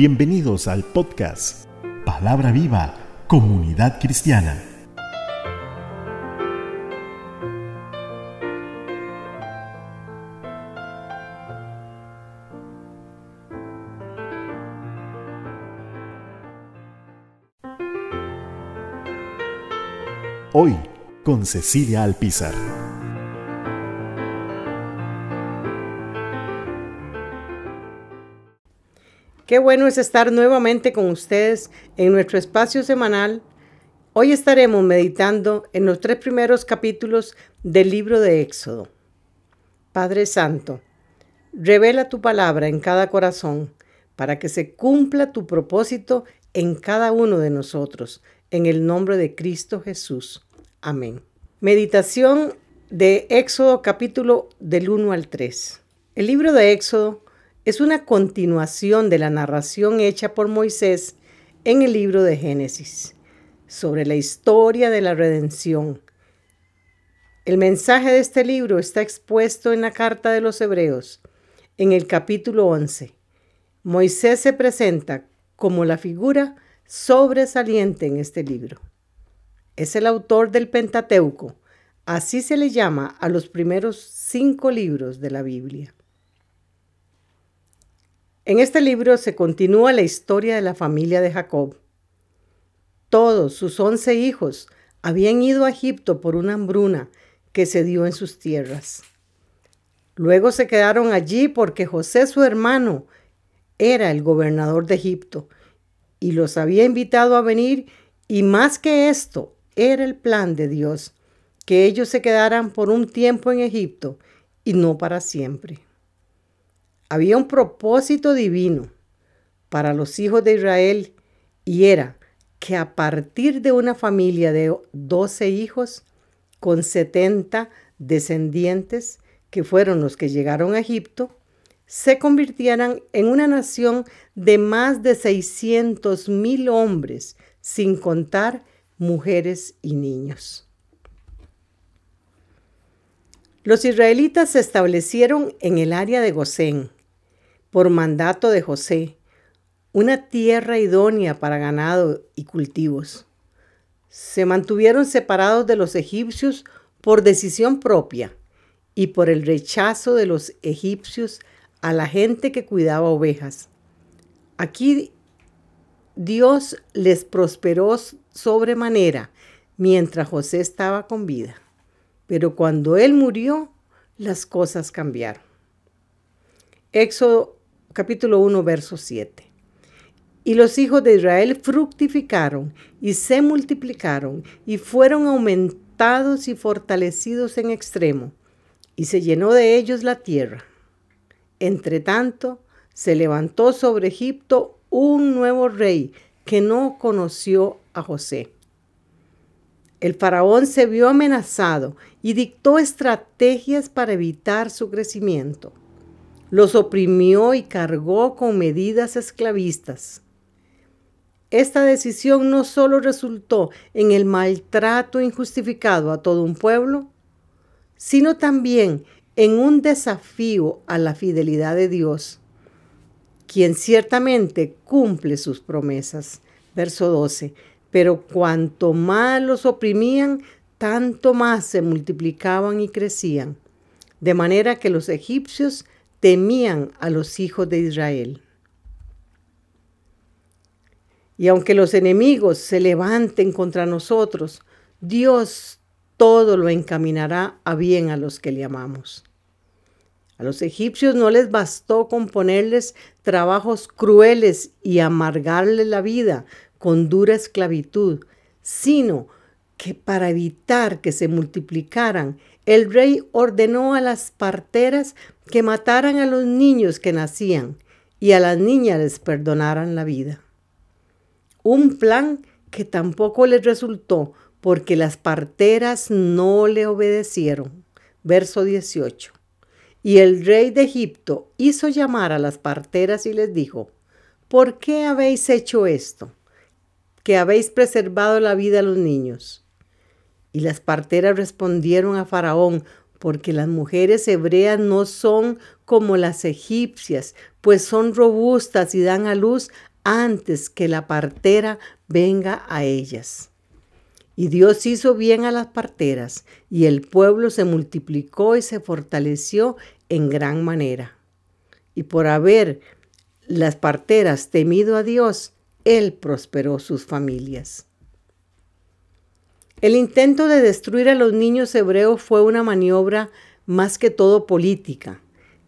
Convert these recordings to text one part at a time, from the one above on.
Bienvenidos al podcast Palabra Viva, Comunidad Cristiana. Hoy con Cecilia Alpizar. Qué bueno es estar nuevamente con ustedes en nuestro espacio semanal. Hoy estaremos meditando en los tres primeros capítulos del libro de Éxodo. Padre Santo, revela tu palabra en cada corazón para que se cumpla tu propósito en cada uno de nosotros, en el nombre de Cristo Jesús. Amén. Meditación de Éxodo capítulo del 1 al 3. El libro de Éxodo es una continuación de la narración hecha por Moisés en el libro de Génesis sobre la historia de la redención. El mensaje de este libro está expuesto en la carta de los Hebreos, en el capítulo 11. Moisés se presenta como la figura sobresaliente en este libro. Es el autor del Pentateuco, así se le llama a los primeros cinco libros de la Biblia. En este libro se continúa la historia de la familia de Jacob. Todos sus once hijos habían ido a Egipto por una hambruna que se dio en sus tierras. Luego se quedaron allí porque José, su hermano, era el gobernador de Egipto y los había invitado a venir y más que esto, era el plan de Dios, que ellos se quedaran por un tiempo en Egipto y no para siempre. Había un propósito divino para los hijos de Israel y era que a partir de una familia de 12 hijos con 70 descendientes, que fueron los que llegaron a Egipto, se convirtieran en una nación de más de 600 mil hombres, sin contar mujeres y niños. Los israelitas se establecieron en el área de Gosén, por mandato de José, una tierra idónea para ganado y cultivos. Se mantuvieron separados de los egipcios por decisión propia y por el rechazo de los egipcios a la gente que cuidaba ovejas. Aquí Dios les prosperó sobremanera mientras José estaba con vida. Pero cuando él murió, las cosas cambiaron. Éxodo capítulo 1, verso 7. Y los hijos de Israel fructificaron y se multiplicaron y fueron aumentados y fortalecidos en extremo, y se llenó de ellos la tierra. Entre tanto, se levantó sobre Egipto un nuevo rey que no conoció a José. El faraón se vio amenazado y dictó estrategias para evitar su crecimiento los oprimió y cargó con medidas esclavistas. Esta decisión no solo resultó en el maltrato injustificado a todo un pueblo, sino también en un desafío a la fidelidad de Dios, quien ciertamente cumple sus promesas. Verso 12. Pero cuanto más los oprimían, tanto más se multiplicaban y crecían, de manera que los egipcios temían a los hijos de Israel. Y aunque los enemigos se levanten contra nosotros, Dios todo lo encaminará a bien a los que le amamos. A los egipcios no les bastó con ponerles trabajos crueles y amargarles la vida con dura esclavitud, sino que para evitar que se multiplicaran, el rey ordenó a las parteras que mataran a los niños que nacían y a las niñas les perdonaran la vida. Un plan que tampoco les resultó porque las parteras no le obedecieron. Verso 18. Y el rey de Egipto hizo llamar a las parteras y les dijo, ¿por qué habéis hecho esto? Que habéis preservado la vida a los niños. Y las parteras respondieron a Faraón, porque las mujeres hebreas no son como las egipcias, pues son robustas y dan a luz antes que la partera venga a ellas. Y Dios hizo bien a las parteras, y el pueblo se multiplicó y se fortaleció en gran manera. Y por haber las parteras temido a Dios, Él prosperó sus familias. El intento de destruir a los niños hebreos fue una maniobra más que todo política,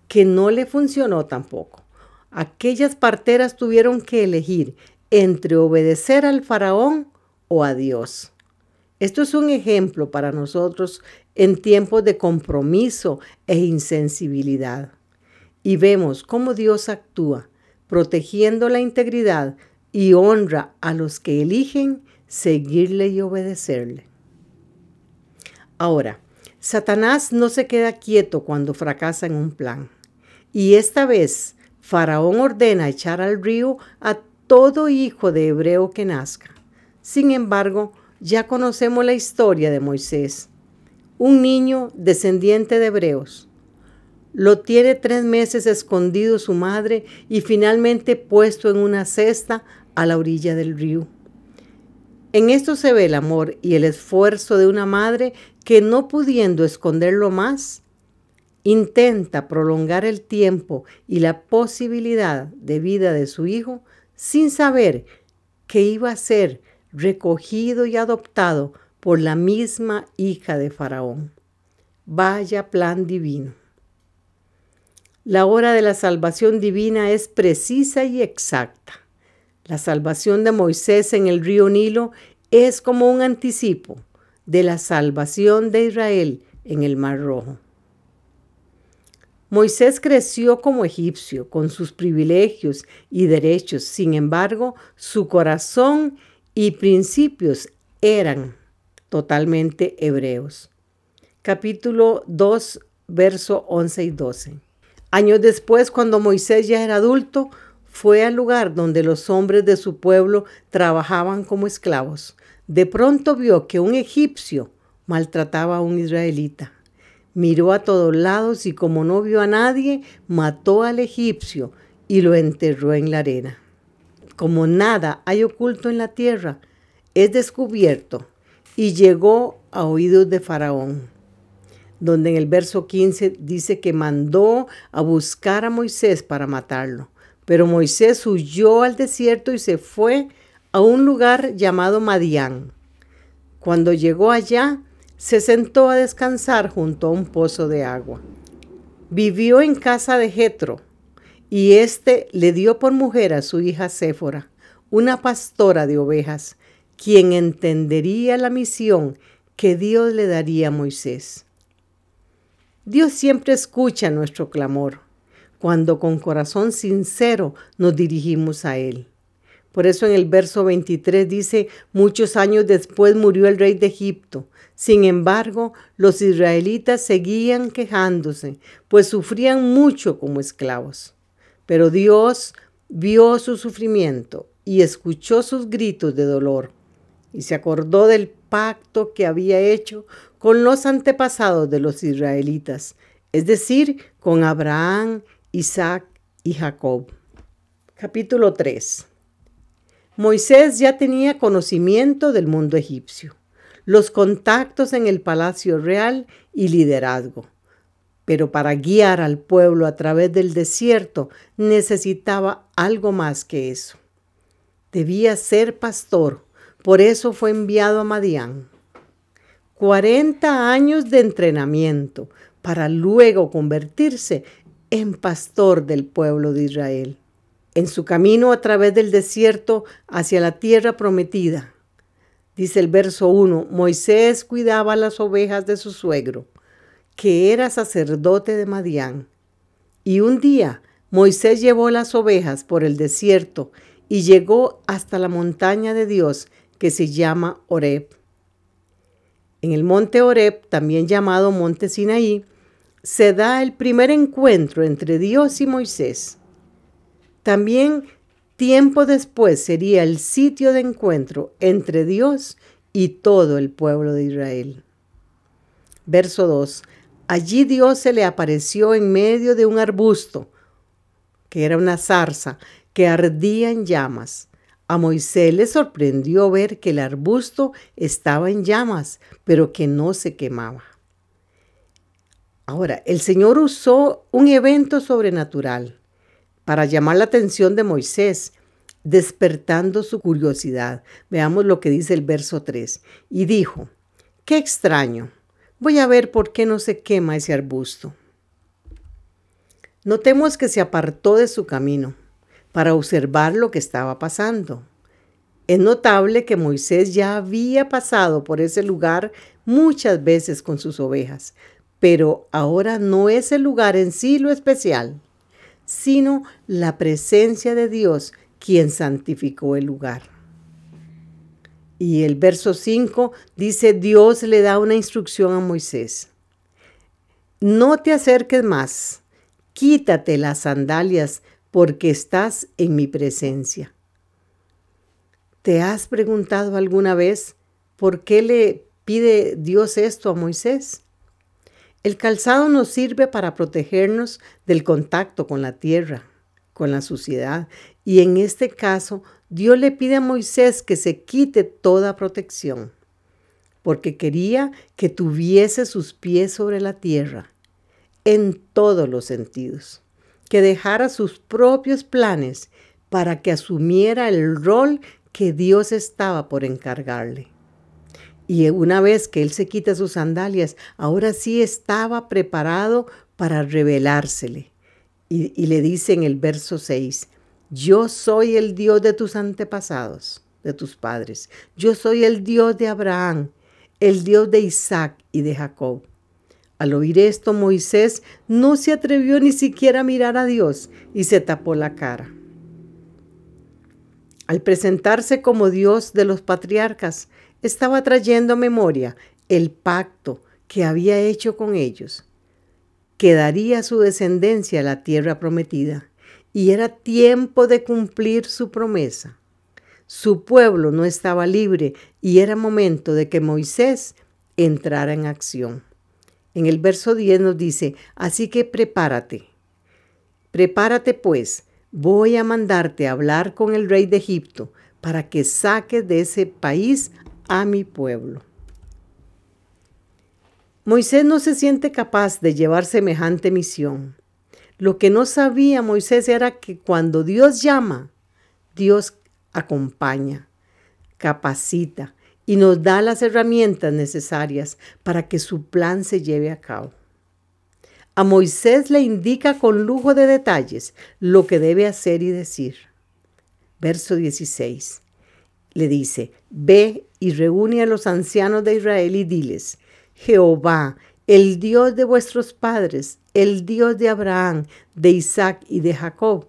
que no le funcionó tampoco. Aquellas parteras tuvieron que elegir entre obedecer al faraón o a Dios. Esto es un ejemplo para nosotros en tiempos de compromiso e insensibilidad. Y vemos cómo Dios actúa, protegiendo la integridad y honra a los que eligen seguirle y obedecerle. Ahora, Satanás no se queda quieto cuando fracasa en un plan. Y esta vez, Faraón ordena echar al río a todo hijo de hebreo que nazca. Sin embargo, ya conocemos la historia de Moisés, un niño descendiente de hebreos. Lo tiene tres meses escondido su madre y finalmente puesto en una cesta a la orilla del río. En esto se ve el amor y el esfuerzo de una madre que no pudiendo esconderlo más, intenta prolongar el tiempo y la posibilidad de vida de su hijo sin saber que iba a ser recogido y adoptado por la misma hija de Faraón. Vaya plan divino. La hora de la salvación divina es precisa y exacta. La salvación de Moisés en el río Nilo es como un anticipo de la salvación de Israel en el Mar Rojo. Moisés creció como egipcio, con sus privilegios y derechos. Sin embargo, su corazón y principios eran totalmente hebreos. Capítulo 2, verso 11 y 12. Años después, cuando Moisés ya era adulto, fue al lugar donde los hombres de su pueblo trabajaban como esclavos. De pronto vio que un egipcio maltrataba a un israelita. Miró a todos lados y como no vio a nadie, mató al egipcio y lo enterró en la arena. Como nada hay oculto en la tierra, es descubierto y llegó a oídos de Faraón, donde en el verso 15 dice que mandó a buscar a Moisés para matarlo. Pero Moisés huyó al desierto y se fue a un lugar llamado Madián. Cuando llegó allá, se sentó a descansar junto a un pozo de agua. Vivió en casa de Jetro, y éste le dio por mujer a su hija Séfora, una pastora de ovejas, quien entendería la misión que Dios le daría a Moisés. Dios siempre escucha nuestro clamor cuando con corazón sincero nos dirigimos a Él. Por eso en el verso 23 dice, muchos años después murió el rey de Egipto. Sin embargo, los israelitas seguían quejándose, pues sufrían mucho como esclavos. Pero Dios vio su sufrimiento y escuchó sus gritos de dolor, y se acordó del pacto que había hecho con los antepasados de los israelitas, es decir, con Abraham, Isaac y Jacob. Capítulo 3 Moisés ya tenía conocimiento del mundo egipcio, los contactos en el palacio real y liderazgo. Pero para guiar al pueblo a través del desierto necesitaba algo más que eso. Debía ser pastor, por eso fue enviado a Madián. 40 años de entrenamiento para luego convertirse en pastor del pueblo de Israel en su camino a través del desierto hacia la tierra prometida. Dice el verso 1, Moisés cuidaba las ovejas de su suegro, que era sacerdote de Madián. Y un día Moisés llevó las ovejas por el desierto y llegó hasta la montaña de Dios que se llama Oreb. En el monte Oreb, también llamado monte Sinaí, se da el primer encuentro entre Dios y Moisés. También tiempo después sería el sitio de encuentro entre Dios y todo el pueblo de Israel. Verso 2. Allí Dios se le apareció en medio de un arbusto, que era una zarza, que ardía en llamas. A Moisés le sorprendió ver que el arbusto estaba en llamas, pero que no se quemaba. Ahora, el Señor usó un evento sobrenatural para llamar la atención de Moisés, despertando su curiosidad. Veamos lo que dice el verso 3. Y dijo, qué extraño, voy a ver por qué no se quema ese arbusto. Notemos que se apartó de su camino para observar lo que estaba pasando. Es notable que Moisés ya había pasado por ese lugar muchas veces con sus ovejas, pero ahora no es el lugar en sí lo especial, sino la presencia de Dios quien santificó el lugar. Y el verso 5 dice, Dios le da una instrucción a Moisés. No te acerques más quítate las sandalias porque estás en mi presencia. ¿Te has preguntado alguna vez por qué le pide Dios esto a Moisés? El calzado nos sirve para protegernos del contacto con la tierra, con la suciedad, y en este caso Dios le pide a Moisés que se quite toda protección, porque quería que tuviese sus pies sobre la tierra en todos los sentidos, que dejara sus propios planes para que asumiera el rol que Dios estaba por encargarle. Y una vez que él se quita sus sandalias, ahora sí estaba preparado para revelársele. Y, y, le dice en el verso 6, yo soy el Dios de tus antepasados, de tus padres. Yo soy el Dios de Abraham, el Dios de Isaac y de Jacob. Al oír esto, Moisés no se atrevió ni siquiera a mirar a Dios y se tapó la cara. Al presentarse como Dios de los patriarcas, estaba trayendo a memoria el pacto que había hecho con ellos, que daría su descendencia a la tierra prometida, y era tiempo de cumplir su promesa. Su pueblo no estaba libre y era momento de que Moisés entrara en acción. En el verso 10 nos dice, así que prepárate. Prepárate pues, voy a mandarte a hablar con el rey de Egipto para que saques de ese país a mi pueblo. Moisés no se siente capaz de llevar semejante misión. Lo que no sabía Moisés era que cuando Dios llama, Dios acompaña, capacita y nos da las herramientas necesarias para que su plan se lleve a cabo. A Moisés le indica con lujo de detalles lo que debe hacer y decir. Verso 16. Le dice, ve y reúne a los ancianos de Israel y diles, Jehová, el Dios de vuestros padres, el Dios de Abraham, de Isaac y de Jacob,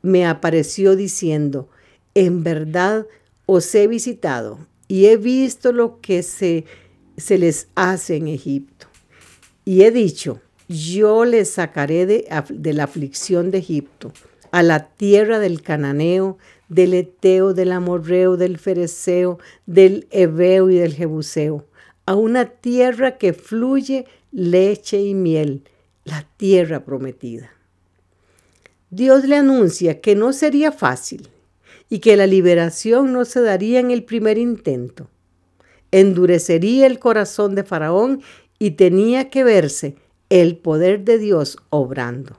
me apareció diciendo, en verdad os he visitado y he visto lo que se, se les hace en Egipto. Y he dicho, yo les sacaré de, de la aflicción de Egipto, a la tierra del cananeo, del eteo, del amorreo, del fereceo, del ebeo y del jebuseo, a una tierra que fluye leche y miel, la tierra prometida. Dios le anuncia que no sería fácil, y que la liberación no se daría en el primer intento. Endurecería el corazón de Faraón y tenía que verse el poder de Dios obrando.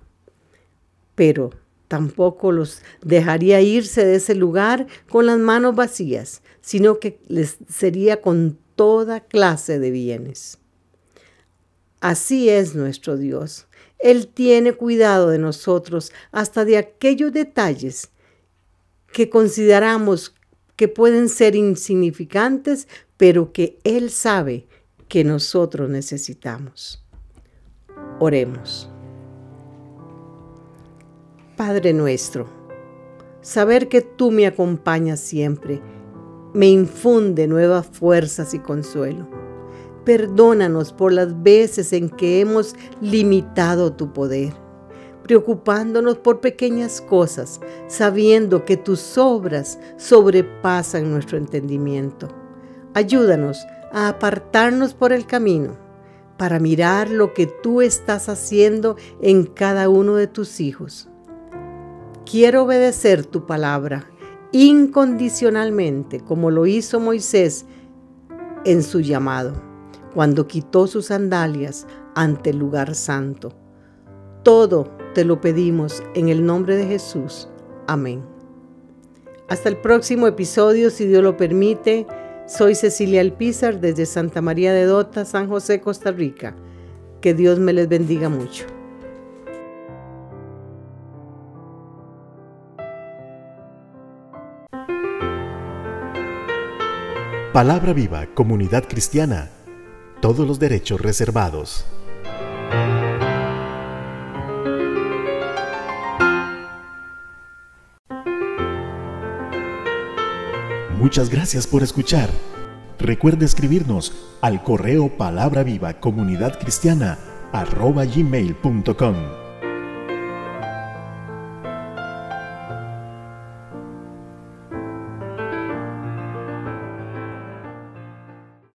Pero tampoco los dejaría irse de ese lugar con las manos vacías, sino que les sería con toda clase de bienes. Así es nuestro Dios. Él tiene cuidado de nosotros hasta de aquellos detalles que consideramos que pueden ser insignificantes, pero que Él sabe que nosotros necesitamos. Oremos. Padre nuestro, saber que tú me acompañas siempre me infunde nuevas fuerzas y consuelo. Perdónanos por las veces en que hemos limitado tu poder preocupándonos por pequeñas cosas, sabiendo que tus obras sobrepasan nuestro entendimiento. Ayúdanos a apartarnos por el camino para mirar lo que tú estás haciendo en cada uno de tus hijos. Quiero obedecer tu palabra incondicionalmente, como lo hizo Moisés en su llamado, cuando quitó sus sandalias ante el lugar santo. Todo te lo pedimos en el nombre de Jesús. Amén. Hasta el próximo episodio, si Dios lo permite. Soy Cecilia Alpizar desde Santa María de Dota, San José, Costa Rica. Que Dios me les bendiga mucho. Palabra Viva, Comunidad Cristiana. Todos los derechos reservados. Muchas gracias por escuchar. Recuerde escribirnos al correo palabra viva comunidad cristiana gmail.com.